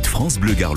France Bleu Gare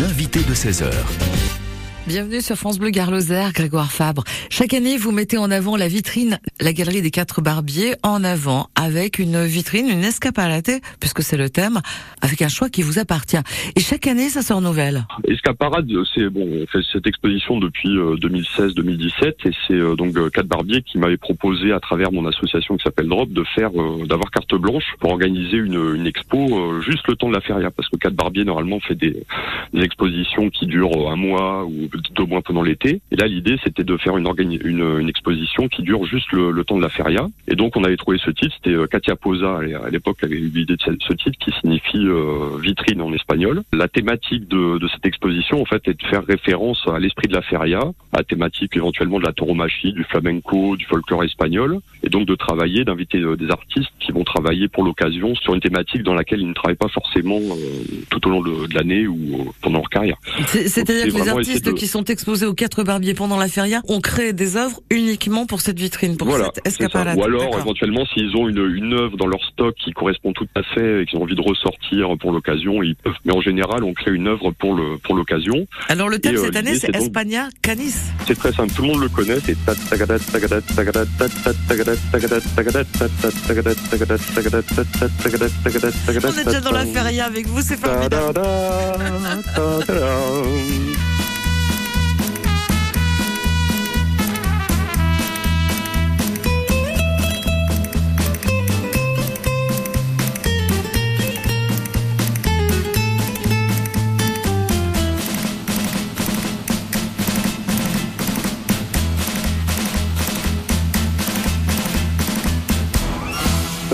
l'invité de 16h. Bienvenue sur France Bleu Garloser, Grégoire Fabre. Chaque année, vous mettez en avant la vitrine, la galerie des quatre barbiers en avant, avec une vitrine, une escaparate, puisque c'est le thème, avec un choix qui vous appartient. Et chaque année, ça se renouvelle. Escaparade, c'est bon, on fait cette exposition depuis 2016-2017, et c'est euh, donc euh, quatre barbiers qui m'avaient proposé à travers mon association qui s'appelle Drop de faire, euh, d'avoir carte blanche pour organiser une, une expo juste le temps de la feria, parce que quatre barbiers normalement fait des, des expositions qui durent un mois ou au moins pendant l'été. Et là, l'idée, c'était de faire une, une, une, exposition qui dure juste le, le, temps de la feria. Et donc, on avait trouvé ce titre. C'était euh, Katia Poza, à l'époque, avait eu l'idée de ce titre qui signifie euh, vitrine en espagnol. La thématique de, de, cette exposition, en fait, est de faire référence à l'esprit de la feria, à la thématique éventuellement de la tauromachie, du flamenco, du folklore espagnol, et donc de travailler, d'inviter euh, des artistes qui vont travailler pour l'occasion sur une thématique dans laquelle ils ne travaillent pas forcément tout au long de, de l'année ou pendant leur carrière. C'est-à-dire que les artistes qui sont exposés aux quatre barbiers pendant la feria ont créé des œuvres uniquement pour cette vitrine, pour voilà, cette escapade. Ou alors, éventuellement, s'ils ont une, une œuvre dans leur stock qui correspond tout à fait et qu'ils ont envie de ressortir pour l'occasion, ils peuvent. Mais en général, on crée une œuvre pour le pour l'occasion. Alors le thème cette année, c'est Espagna Canis. C'est très simple, tout le monde le connaît. C'est on est déjà dans la feria avec vous, c'est formidable.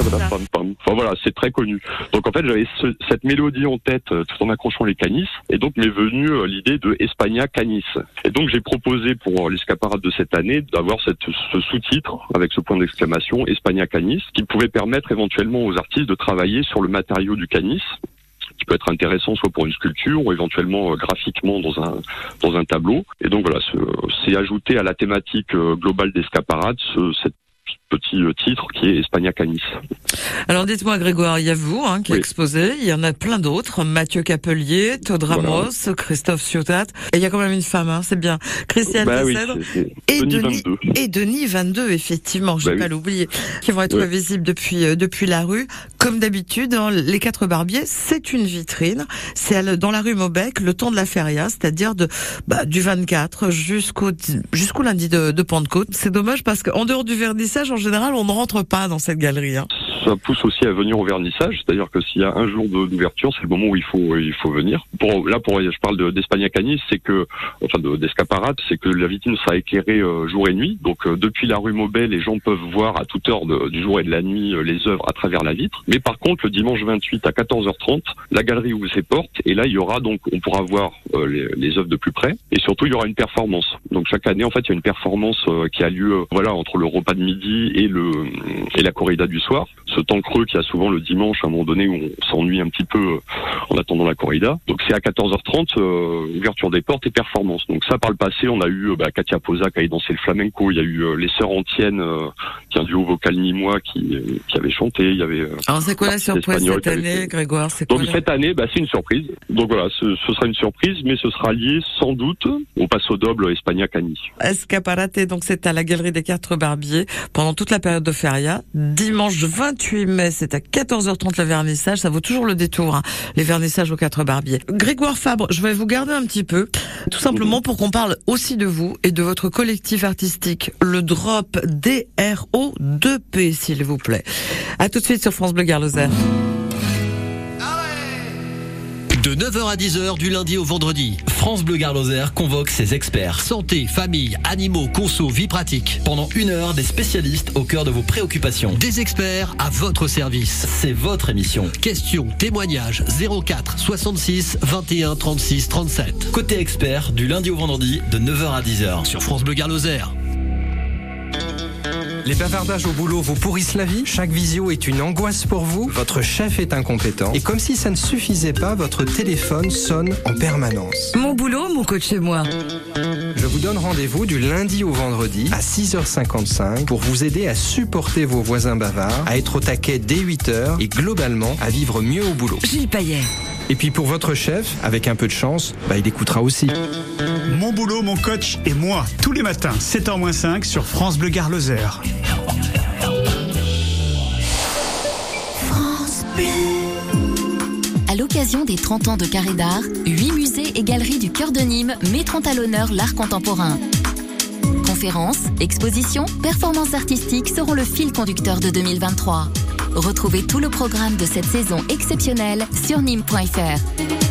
Enfin voilà, c'est très connu. Donc en fait, j'avais ce, cette mélodie en tête euh, tout en accrochant les canis, et donc m'est venue euh, l'idée de Espagna Canis. Et donc j'ai proposé pour euh, l'escaparade de cette année d'avoir ce sous-titre avec ce point d'exclamation Espagna Canis, qui pouvait permettre éventuellement aux artistes de travailler sur le matériau du canis qui peut être intéressant soit pour une sculpture ou éventuellement graphiquement dans un dans un tableau. Et donc voilà, c'est ajouté à la thématique globale d'escaparade ce, cette petit euh, titre qui est Espagna Canis. Alors dites-moi Grégoire, il y a vous hein, qui oui. exposé, il y en a plein d'autres, Mathieu Capelier, Todd Ramos, voilà. Christophe Ciotat, et il y a quand même une femme, hein, c'est bien, Christiane bah, oui, et, Denis Denis, 22. et Denis 22, effectivement, je ne Bah vais pas l'oublier, qui vont être Ouais. visibles depuis euh, depuis la rue. Comme d'habitude, hein, les quatre barbiers, c'est une vitrine, c'est dans la rue Maubec, le temps de la feria, c'est-à-dire de bah, du 24 jusqu'au jusqu'au lundi de, de Pentecôte. C'est dommage parce qu'en dehors du vernissage, en général, on ne rentre pas dans cette galerie. Hein. Ça pousse aussi à venir au vernissage, c'est-à-dire que s'il y a un jour d'ouverture, c'est le moment où il faut il faut venir. Pour là, pour je parle de- d'Espagna Canis, c'est que enfin de- d'escaparate, c'est que la vitrine sera éclairée euh, jour et nuit. Donc euh, depuis la rue Maubert, les gens peuvent voir à toute heure du jour et de la nuit euh, les œuvres à travers la vitre. Mais par contre, le dimanche 28 à 14h30, la galerie ouvre ses portes et là il y aura donc on pourra voir les, les œuvres de plus près et surtout il y aura une performance. Donc chaque année en fait il y a une performance qui a lieu voilà entre le repas de midi et le et la corrida du soir. Ce temps creux qu'il y a souvent le dimanche à un moment donné où on s'ennuie un petit peu euh, en attendant la corrida. Donc c'est à 14h30 euh, ouverture des portes et performance. Donc ça par le passé on a eu euh, bah, Katia Poza qui avait dansé le flamenco, il y a eu les sœurs Antiennes qui est un duo vocal nîmois qui qui avait chanté, il y avait Alors c'est quoi la surprise cette avait année, Grégoire C'est donc cette année, bah, c'est une surprise. Donc voilà, ce, ce sera une surprise, mais ce sera lié sans doute au Passo Doble Espagna Cani. Escaparate, donc c'est à la Galerie des Quatre Barbiers pendant toute la période de feria. Dimanche 28 mai, c'est à 14h30 le vernissage. Ça vaut toujours le détour, hein, les vernissages aux Quatre Barbiers. Grégoire Fabre, je vais vous garder un petit peu, tout simplement pour qu'on parle aussi de vous et de votre collectif artistique, le Drop DRO2P, s'il vous plaît. À tout de suite sur France Bleu Garloser. De 9h à 10h du lundi au vendredi, France Bleu Garloser convoque ses experts santé, famille, animaux, conso, vie pratique. Pendant une heure, des spécialistes au cœur de vos préoccupations. Des experts à votre service. C'est votre émission. Questions, témoignages 04 66 21 36 37. Côté expert du lundi au vendredi de 9h à 10h sur France Bleu Garloser. Les bavardages au boulot vous pourrissent la vie Chaque visio est une angoisse pour vous Votre chef est incompétent Et comme si ça ne suffisait pas, votre téléphone sonne en permanence. Mon boulot, mon coach chez moi. Je vous donne rendez-vous du lundi au vendredi à 6h55 pour vous aider à supporter vos voisins bavards, à être au taquet dès 8h et globalement à vivre mieux au boulot. Gilles Payet. Et puis pour votre chef, avec un peu de chance, bah, il écoutera aussi. Mon boulot, mon coach et moi, tous les matins, 7h-5 sur France Bleu Gare Lozère. À l'occasion des 30 ans de Carré d'Art, 8 musées et galeries du cœur de Nîmes mettront à l'honneur l'art contemporain. Conférences, expositions, performances artistiques seront le fil conducteur de 2023. Retrouvez tout le programme de cette saison exceptionnelle sur nîmes.fr.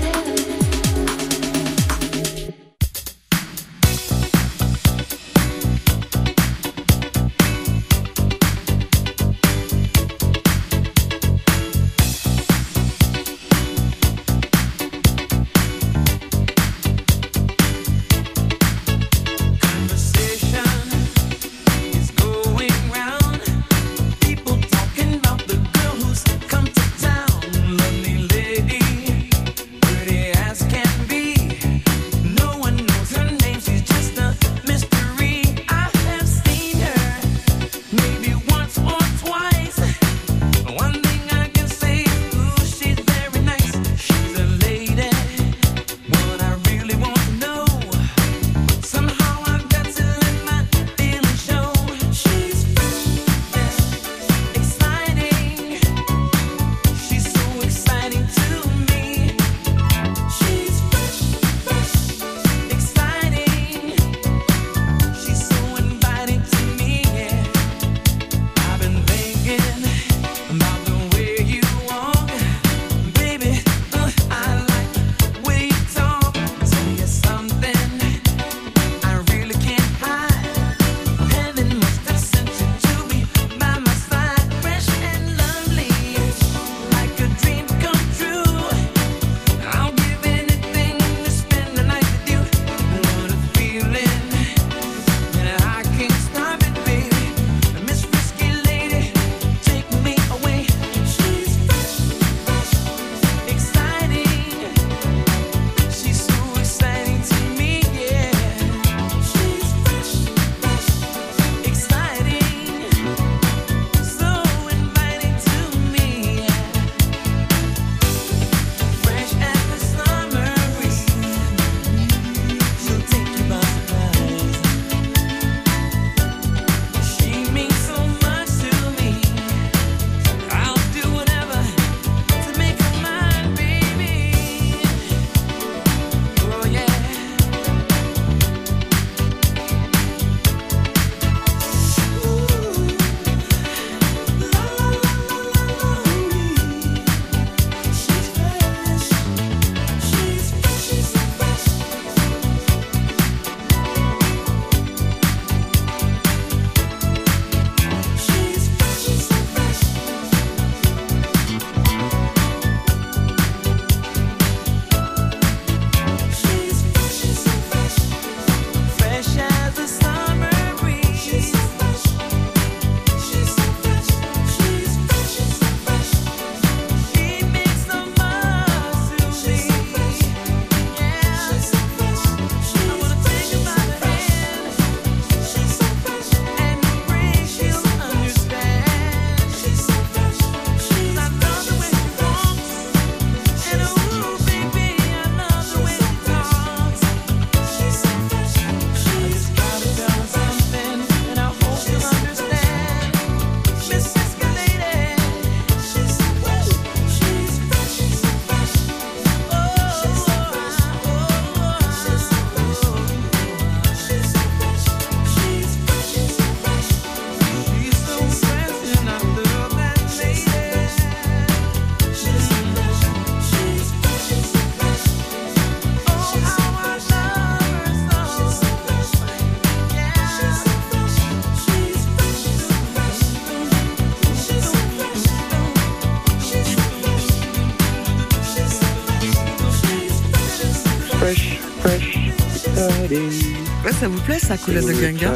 ça vous plaît ça, Colette de Ganga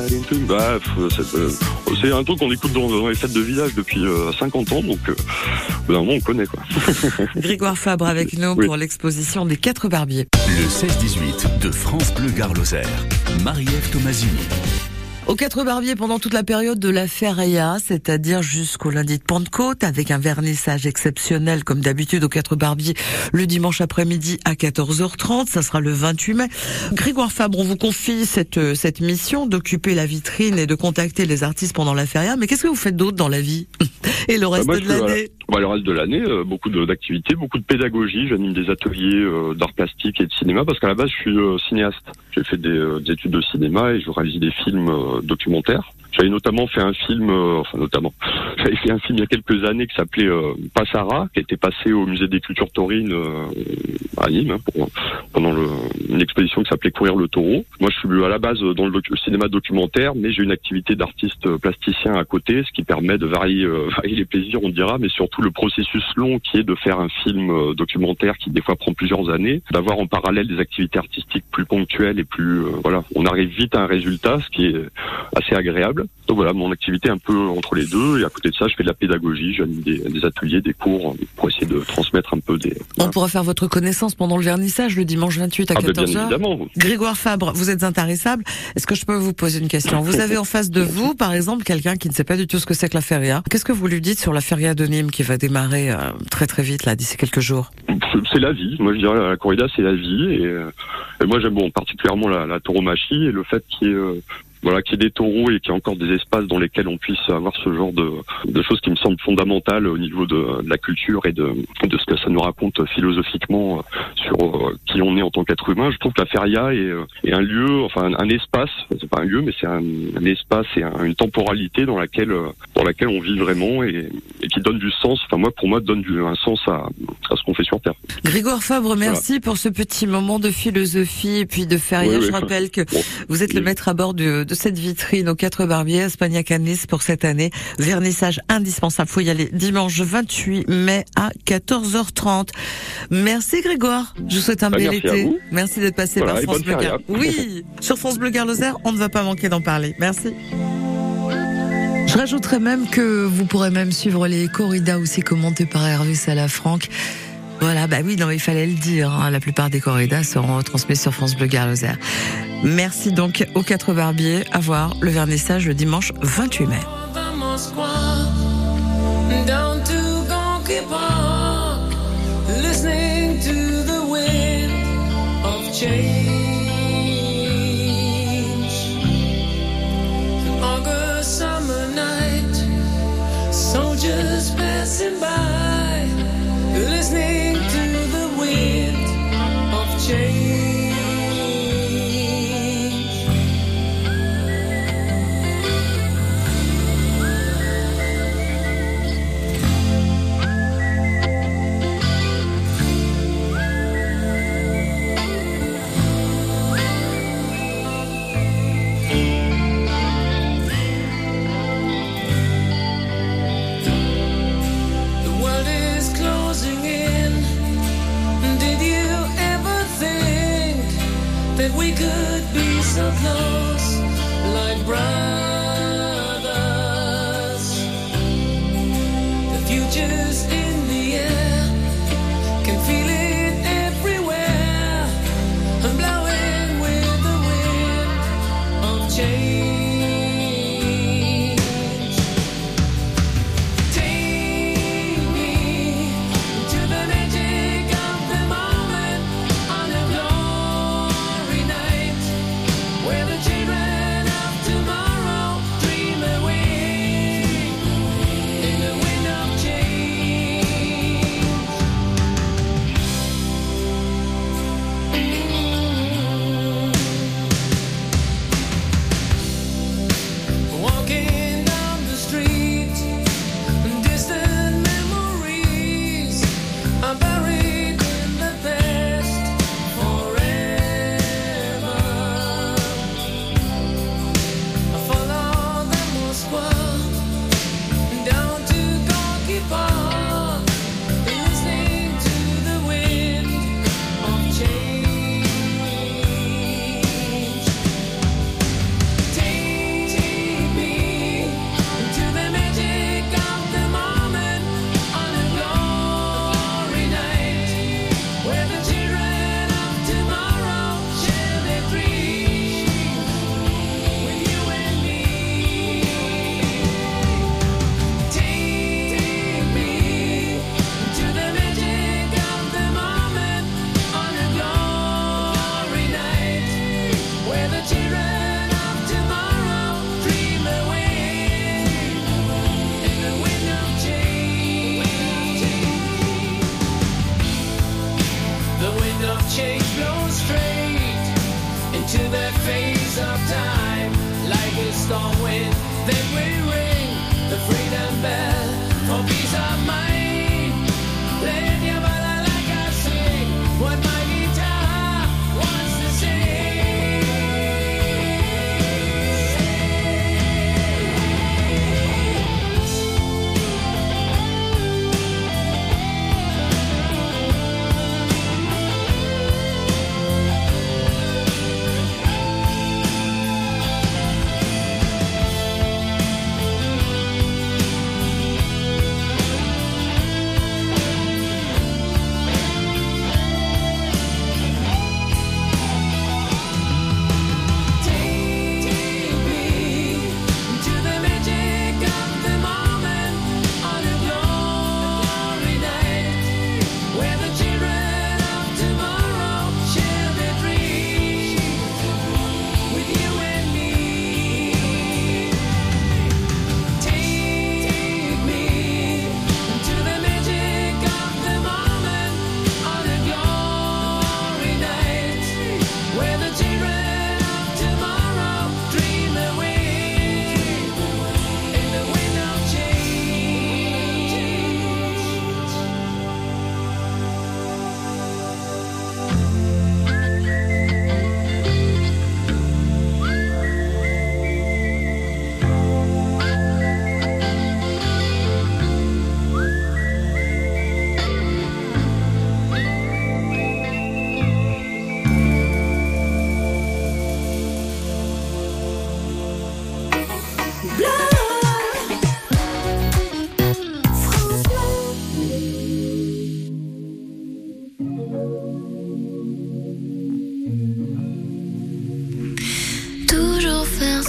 bah, euh, C'est un truc qu'on écoute dans, les fêtes de village depuis 50 euh, ans, donc euh, on connaît quoi. Grégoire Fabre avec nous pour l'exposition des quatre barbiers. Le 16-18 de France Bleu Gare Marie-Ève Tomasini. Au Quatre Barbiers pendant toute la période de la feria, c'est-à-dire jusqu'au lundi de Pentecôte, avec un vernissage exceptionnel comme d'habitude au Quatre Barbiers le dimanche après-midi à 14h30, ça sera le 28 mai. Grégoire Fabre, on vous confie cette, cette mission d'occuper la vitrine et de contacter les artistes pendant la feria, mais qu'est-ce que vous faites d'autre dans la vie et le reste Bah, moi, de l'année? Bah, le reste de l'année, euh, beaucoup d'activités, beaucoup de pédagogie. J'anime des ateliers euh, d'art plastique et de cinéma parce qu'à la base, je suis euh, cinéaste. J'ai fait des, euh, des études de cinéma et je réalise des films euh, documentaires. J'avais notamment fait un film, euh, enfin notamment, j'avais fait un film il y a quelques années qui s'appelait euh, Passara, qui a été passé au musée des cultures taurines euh, à Nîmes hein, pendant une exposition qui s'appelait Courir le taureau. Moi, je suis à la base dans le cinéma documentaire, mais j'ai une activité d'artiste plasticien à côté, ce qui permet de varier, euh, les plaisirs, on dira, mais surtout le processus long qui est de faire un film euh, documentaire qui des fois prend plusieurs années, d'avoir en parallèle des activités artistiques plus ponctuelles et plus, euh, voilà, on arrive vite à un résultat, ce qui est assez agréable. Donc voilà, mon activité un peu entre les deux, et à côté de ça, je fais de la pédagogie, j'anime des, des ateliers, des cours pour essayer de transmettre un peu des. On pourra faire votre connaissance pendant le vernissage le dimanche 28 à Ah, ben, bien 14h. évidemment. Grégoire Fabre, vous êtes intarissable. Est-ce que je peux vous poser une question? Vous avez en face de vous, par exemple, quelqu'un qui ne sait pas du tout ce que c'est que la feria. Qu'est-ce que vous lui dites sur la feria de Nîmes qui va démarrer euh, très très vite là d'ici quelques jours? C'est la vie. Moi, je dirais la corrida, c'est la vie. Et, euh, et moi, j'aime bon, particulièrement la, la tauromachie et le fait qu'il y ait euh, voilà, qu'il y ait des taureaux et qu'il y ait encore des espaces dans lesquels on puisse avoir ce genre de, de choses qui me semblent fondamentales au niveau de, la culture et de, de ce que ça nous raconte philosophiquement euh, sur euh, qui on est en tant qu'être humain. Je trouve que la feria est, euh, est un lieu, enfin un, espace, c'est pas un lieu, mais c'est un, espace et un- une temporalité dans laquelle, dans laquelle on vit vraiment et, donne du sens. Enfin moi, pour moi, donne du, un sens à, à ce qu'on fait sur Terre. Grégoire Fabre, merci pour ce petit moment de philosophie et puis de feria. Oui, oui. Je rappelle que Bon, vous êtes le maître à bord de, de cette vitrine aux quatre barbiers Spagnac à Nice pour cette année. Vernissage indispensable. Faut y aller dimanche 28 mai à 14h30. Merci Grégoire. Je vous souhaite un Bah, bel merci été. Merci d'être passé Voilà, par France Bleu Oui, sur France Bleu Garloser, on ne va pas manquer d'en parler. Merci. Je rajouterais même que vous pourrez même suivre les corridas aussi commentées par Hervé Salafranc. Voilà, bah oui, non, il fallait le dire. hein. La plupart des corridas seront transmises sur France Bleu Garloser. Merci donc aux quatre barbiers à voir le vernissage le dimanche 28 mai. listening to the wind of change. Passing by,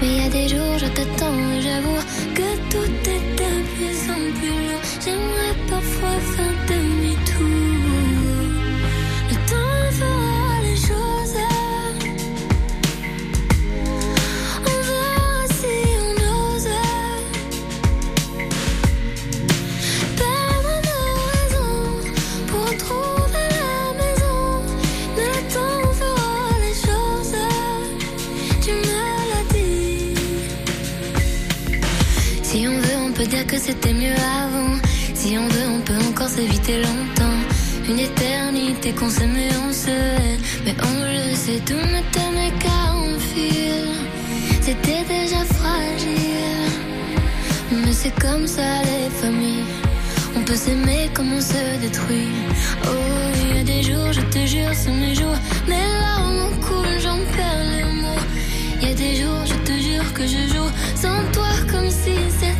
Mais il y a des jours, je t'attends et j'avoue que tout est de plus en plus lourd. J'aimerais parfois faire peut dire que c'était mieux avant. Si on veut, on peut encore s'éviter longtemps. Une éternité qu'on s'aimait, on se hait. Mais on le sait, tout ne tenait qu'à un fil. C'était déjà fragile. Mais c'est comme ça les familles. On peut s'aimer comme on se détruit. Oh, il y a des jours, je te jure, c'est mes jours. Mes larmes coulent, j'en perds les mots. Il y a des jours, je te jure que je joue sans toi comme si c'était.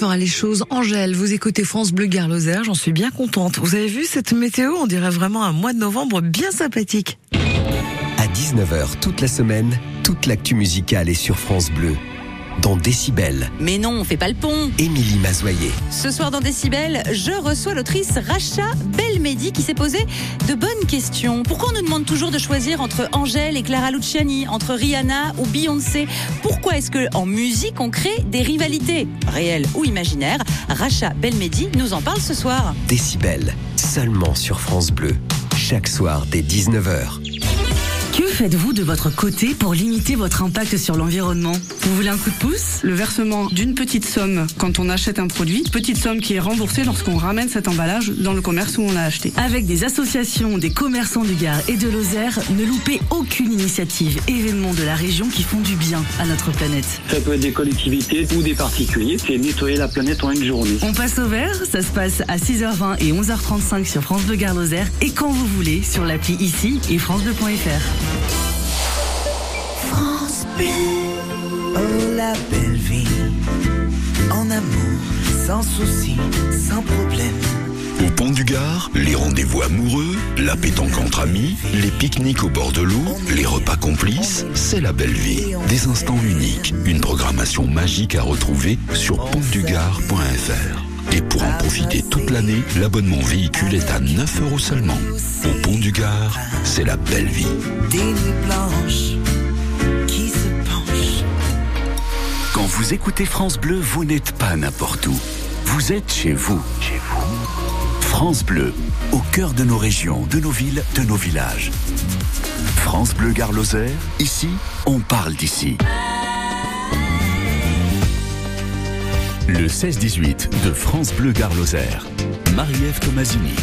fera les choses. Angèle, vous écoutez France Bleu Gare Lozère, j'en suis bien contente. Vous avez vu cette météo? On dirait vraiment un mois de novembre bien sympathique. À 19h toute la semaine, toute l'actu musicale est sur France Bleu. dans Décibel. Mais non, on fait pas le pont. Émilie Mazoyer. Ce soir dans Décibel, je reçois l'autrice Racha Belmedi qui s'est posé de bonnes questions. Pourquoi on nous demande toujours de choisir entre Angèle et Clara Luciani, entre Rihanna ou Beyoncé? Pourquoi est-ce que en musique on crée des rivalités réelles ou imaginaires? Racha Belmedi nous en parle ce soir. Décibel, seulement sur France Bleu. Chaque soir dès 19h. Que faites-vous de votre côté pour limiter votre impact sur l'environnement Vous voulez un coup de pouce Le versement d'une petite somme quand on achète un produit, petite somme qui est remboursée lorsqu'on ramène cet emballage dans le commerce où on l'a acheté. Avec des associations, des commerçants du Gard et de Lozère, ne loupez aucune initiative, événement de la région qui font du bien à notre planète. Ça peut être des collectivités ou des particuliers. C'est nettoyer la planète en une journée. On passe au vert, ça se passe à 6h20 et 11h35 sur France Bleu Gard Lozère et quand vous voulez sur l'appli ici et francebleu.fr. France Bleu. Oh la belle vie, en amour, sans souci, sans problème. Au pont du Gard, les rendez-vous amoureux, la pétanque entre amis, les pique-niques au bord de l'eau, les repas complices, c'est la belle vie. Des instants uniques, une programmation magique à retrouver sur pontdugard.fr. Et pour en profiter toute l'année, l'abonnement véhicule est à 9 euros seulement. Au pont du Gard, c'est la belle vie. Des nuits blanches vous écoutez France Bleu, vous n'êtes pas n'importe où. Vous êtes chez vous. Chez vous. France Bleu, au cœur de nos régions, de nos villes, de nos villages. France Bleu Gare Lozère, ici, on parle d'ici. Le 16-18 de France Bleu Gare Lozère. Marie-Ève Tomasini.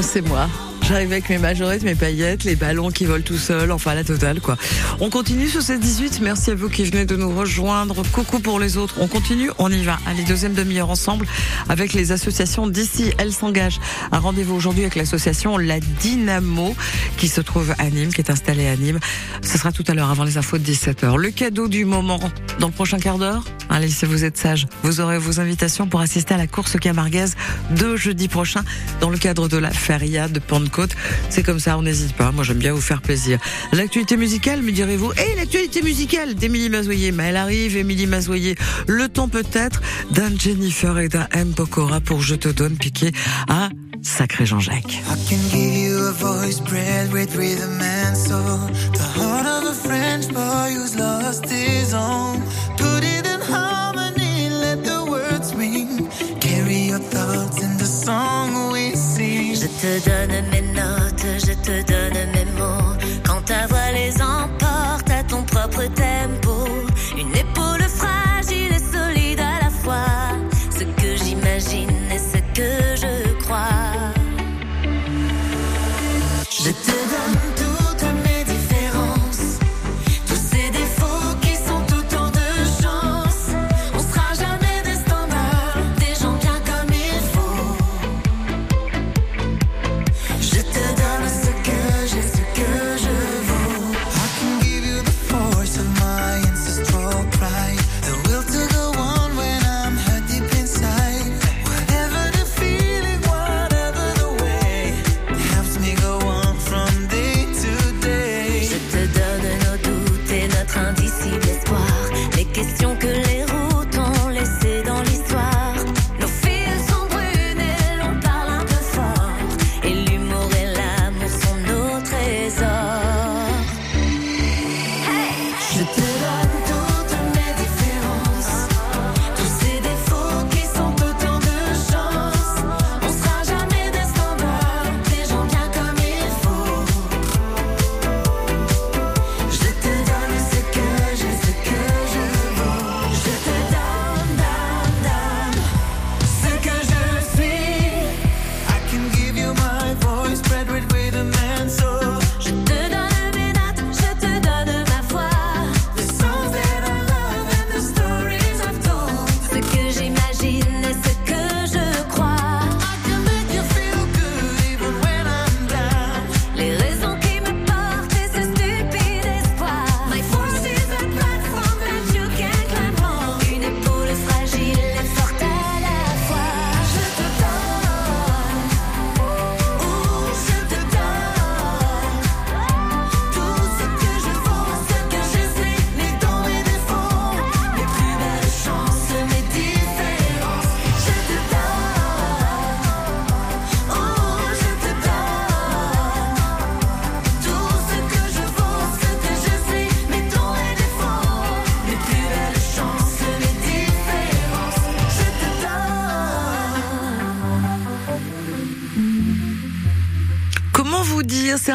C'est moi. J'arrive avec mes majorettes, mes paillettes, les ballons qui volent tout seuls, enfin la totale quoi. On continue sur ces 18. Merci à vous qui venez de nous rejoindre. Coucou pour les autres. On continue, on y va. Allez, deuxième demi-heure ensemble avec les associations d'ici. Elles s'engagent. Un rendez-vous aujourd'hui avec l'association La Dynamo qui se trouve à Nîmes, qui est installée à Nîmes. Ce sera tout à l'heure avant les infos de 17h. Le cadeau du moment dans le prochain quart d'heure? Allez, si vous êtes sage, vous aurez vos invitations pour assister à la course camarguaise de jeudi prochain dans le cadre de la feria de Pentecôte. C'est comme ça, on n'hésite pas. Moi, j'aime bien vous faire plaisir. L'actualité musicale, me direz-vous? Et l'actualité musicale d'Émilie Mazoyer. Mais elle arrive, Émilie Mazoyer. Le temps peut-être d'un Jennifer et d'un M. Pokora pour Je te donne piqué à Sacré Jean-Jacques. I can give you a voice bred with rhythm and soul. The heart of a French boy who's lost his own. Put it in harmony, let the words ring. Carry your thoughts in the song we sing. Je te donne mes notes, je donne mes mots. Quand ta voix les emporte à ton propre tempo.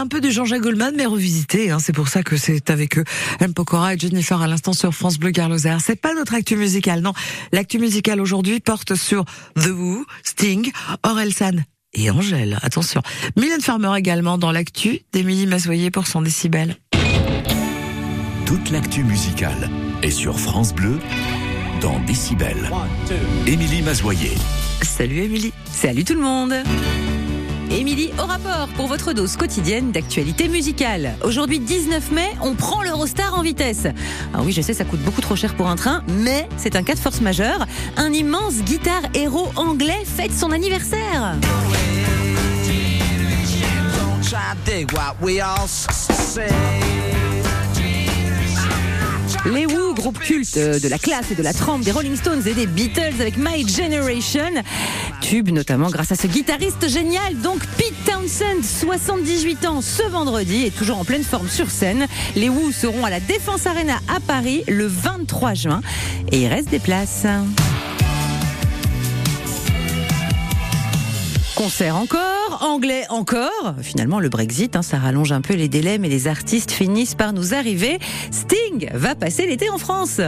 Un peu du Jean-Jacques Goldman, mais revisité. Hein, c'est pour ça que c'est avec eux. M. Pokora et Jennifer à l'instant sur France Bleu Garloser. C'est pas notre actu musicale, non. L'actu musicale aujourd'hui porte sur The Who, Sting, Orelsan et Angèle. Attention. Mylène Farmer également dans l'actu d'Émilie Massoyer pour son décibel. Toute l'actu musicale est sur France Bleu dans Décibel. Émilie Mazoyer. Salut Émilie. Salut tout le monde. Émilie au rapport pour votre dose quotidienne d'actualité musicale. Aujourd'hui 19 mai, on prend l'Eurostar en vitesse. Alors oui, je sais, ça coûte beaucoup trop cher pour un train, mais c'est un cas de force majeure. Un immense guitare héros anglais fête son anniversaire. Les Who, groupe culte de la classe et de la trempe des Rolling Stones et des Beatles avec My Generation. Notamment grâce à ce guitariste génial, donc Pete Townsend, 78 ans ce vendredi et toujours en pleine forme sur scène. Les Who seront à la Défense Arena à Paris le 23 juin et il reste des places. Concert encore, anglais encore. Finalement, le Brexit, hein, ça rallonge un peu les délais, mais les artistes finissent par nous arriver. Sting va passer l'été en France.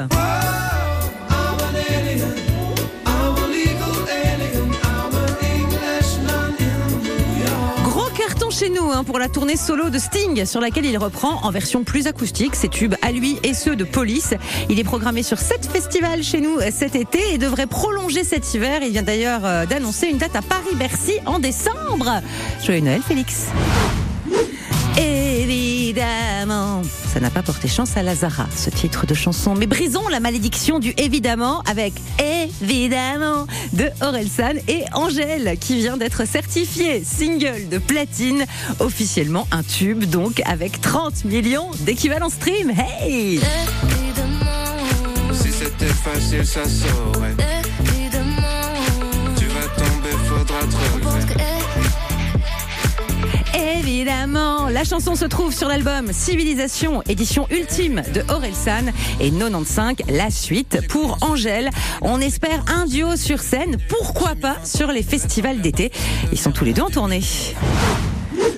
Chez nous hein, pour la tournée solo de Sting, sur laquelle il reprend en version plus acoustique ses tubes à lui et ceux de Police. Il est programmé sur sept festivals chez nous euh, cet été et devrait prolonger cet hiver. Il vient d'ailleurs euh, d'annoncer une date à Paris-Bercy en décembre. Joyeux Noël, Félix. Évidemment, ça n'a pas porté chance à Lazara, ce titre de chanson. Mais brisons la malédiction du évidemment avec évidemment de Orelsan et Angèle qui vient d'être certifié single de platine, officiellement un tube donc avec 30 millions d'équivalents stream. Hey! Si c'était facile, ça saurait. Évidemment, la chanson se trouve sur l'album Civilisation, édition ultime de Orelsan et 95, la suite pour Angèle. On espère un duo sur scène, pourquoi pas sur les festivals d'été. Ils sont tous les deux en tournée.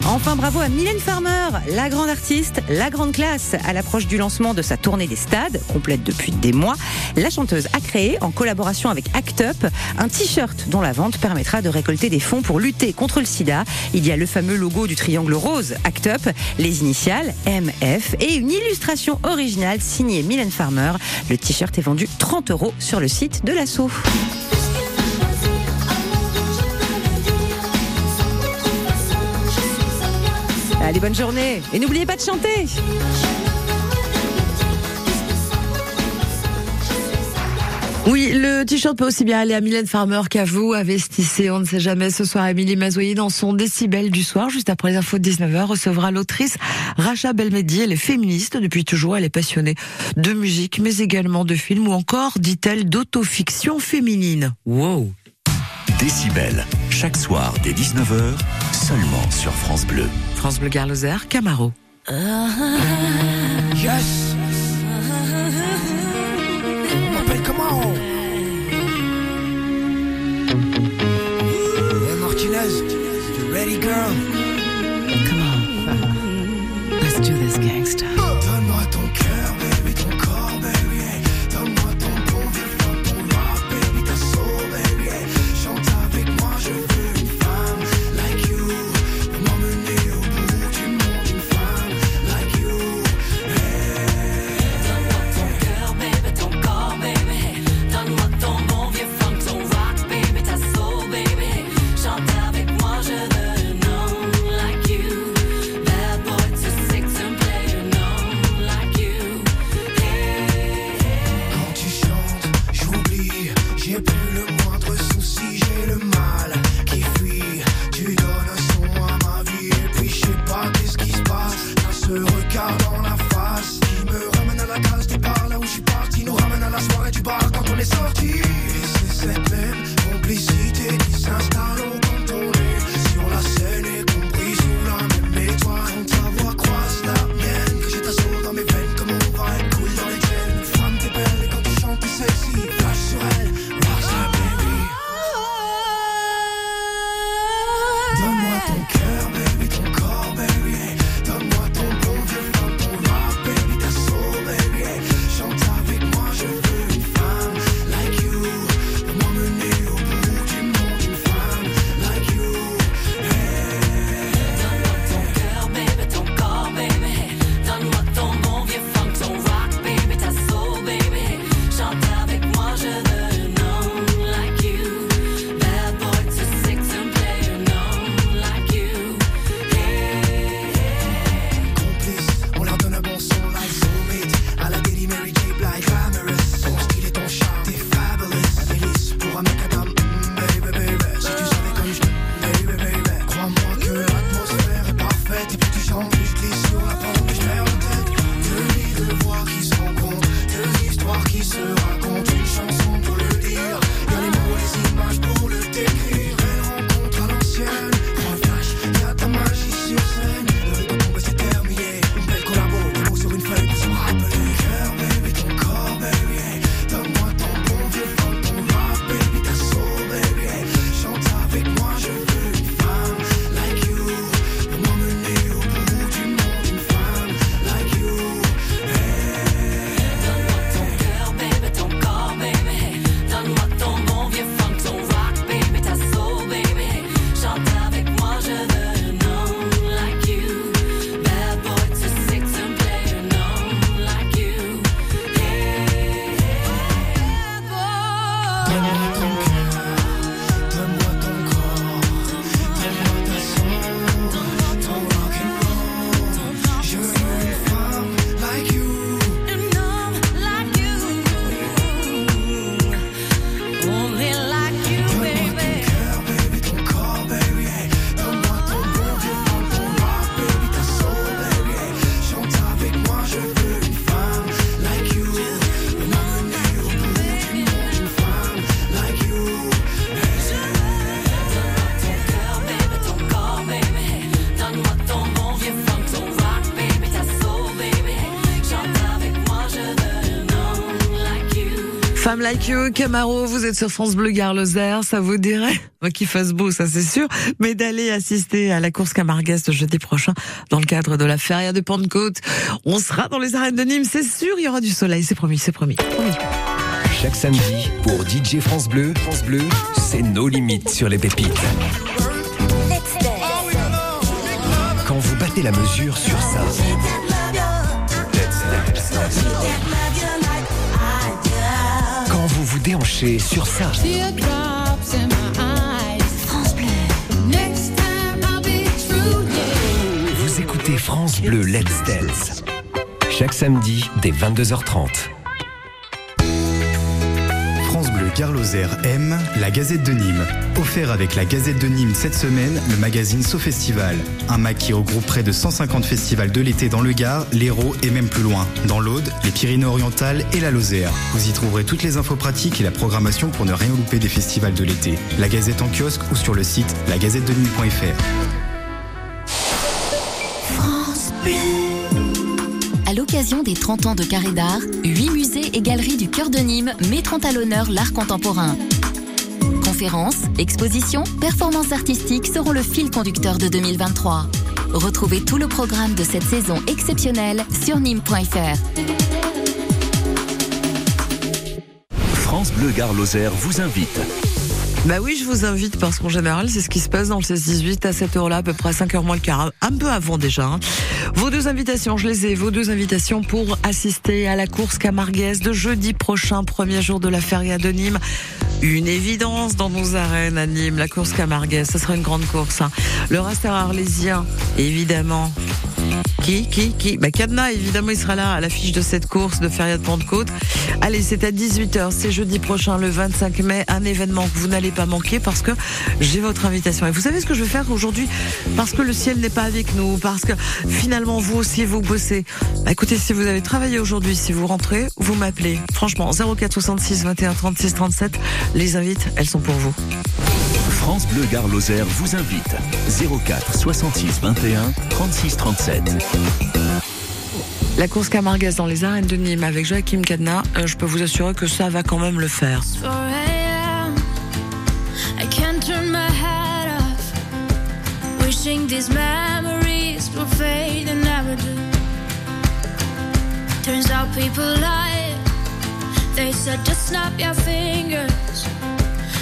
Enfin, bravo à Mylène Farmer, la grande artiste, la grande classe. À l'approche du lancement de sa tournée des stades, complète depuis des mois, la chanteuse a créé, en collaboration avec Act Up, un t-shirt dont la vente permettra de récolter des fonds pour lutter contre le sida. Il y a le fameux logo du triangle rose Act Up, les initiales MF et une illustration originale signée Mylène Farmer. Le t-shirt est vendu 30 euros sur le site de l'assaut. Allez, bonne journée. Et n'oubliez pas de chanter. Oui, le t-shirt peut aussi bien aller à Mylène Farmer qu'à vous, à Vestissé. On ne sait jamais. Ce soir, Émilie Mazoyer, dans son décibel du soir, juste après les infos de 19h, recevra l'autrice Racha Belmedi. Elle est féministe depuis toujours. Elle est passionnée de musique, mais également de films ou encore, dit-elle, d'autofiction féminine. Wow. Décibel, chaque soir dès 19h, seulement sur France Bleu. France Bleu Garloser, Camaro. Yes. M'appelle comment Hey Martinez, you ready girl? Come on. Let's do this gangsta. Like you, Camaro, vous êtes sur France Bleu Gare Lozère, ça vous dirait Moi qu'il fasse beau, ça c'est sûr, mais d'aller assister à la course Camarguès jeudi prochain dans le cadre de la Feria de Pentecôte. On sera dans les arènes de Nîmes, c'est sûr, il y aura du soleil, c'est promis, c'est promis. promis. Chaque samedi, pour DJ France Bleu, France Bleu, c'est nos limites sur les pépites. Quand vous battez la mesure sur ça. Vous déhanchez sur ça. Vous écoutez France Bleu Let's Dance. Chaque samedi, dès 22h30. La Gazette de Nîmes. Offert avec la Gazette de Nîmes cette semaine, le magazine So Festival. Un mag qui regroupe près de 150 festivals de l'été dans le Gard, l'Hérault et même plus loin. Dans l'Aude, les Pyrénées-Orientales et la Lozère. Vous y trouverez toutes les infos pratiques et la programmation pour ne rien louper des festivals de l'été. La Gazette en kiosque ou sur le site lagazettenîmes.fr. l'occasion des 30 ans de Carré d'Art, 8 musées et galeries du cœur de Nîmes mettront à l'honneur l'art contemporain. Conférences, expositions, performances artistiques seront le fil conducteur de 2023. Retrouvez tout le programme de cette saison exceptionnelle sur nîmes.fr. France Bleu Gare vous invite. Bah oui, je vous invite parce qu'en général, c'est ce qui se passe dans le 16-18 à cette heure-là, à peu près à 5h moins le quart, un peu avant déjà. hein. Vos deux invitations, je les ai, vos deux invitations pour assister à la course Camarguès de jeudi prochain, premier jour de la feria de Nîmes. Une évidence dans nos arènes à Nîmes, la course Camarguès, ce sera une grande course. hein. Le raster arlésien, évidemment. Qui, qui, qui Bah Cadenas, évidemment, il sera là à l'affiche de cette course de Feria de Pentecôte. Allez, c'est à 18h, c'est jeudi prochain, le 25 mai, un événement que vous n'allez pas manquer parce que j'ai votre invitation. Et vous savez ce que je vais faire aujourd'hui Parce que le ciel n'est pas avec nous, parce que finalement vous aussi vous bossez. Bah, écoutez, si vous avez travaillé aujourd'hui, si vous rentrez, vous m'appelez. Franchement, 04 66 21 36 37, les invites, elles sont pour vous. France Bleu Gare Lozère vous invite. 04 66 21 36 37. La course Camarguès dans les arènes de Nîmes avec Joachim Cadena, euh, je peux vous assurer que ça va quand même le faire. 4 a.m. I can't turn my head off. Wishing these memories will fade and never do. Turns out people lie. They said just snap your fingers.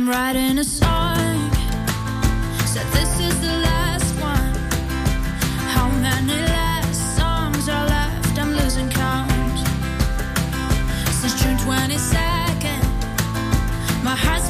I'm writing a song. So this is the last one. How many last songs are left? I'm losing count. Since June 22nd, my heart's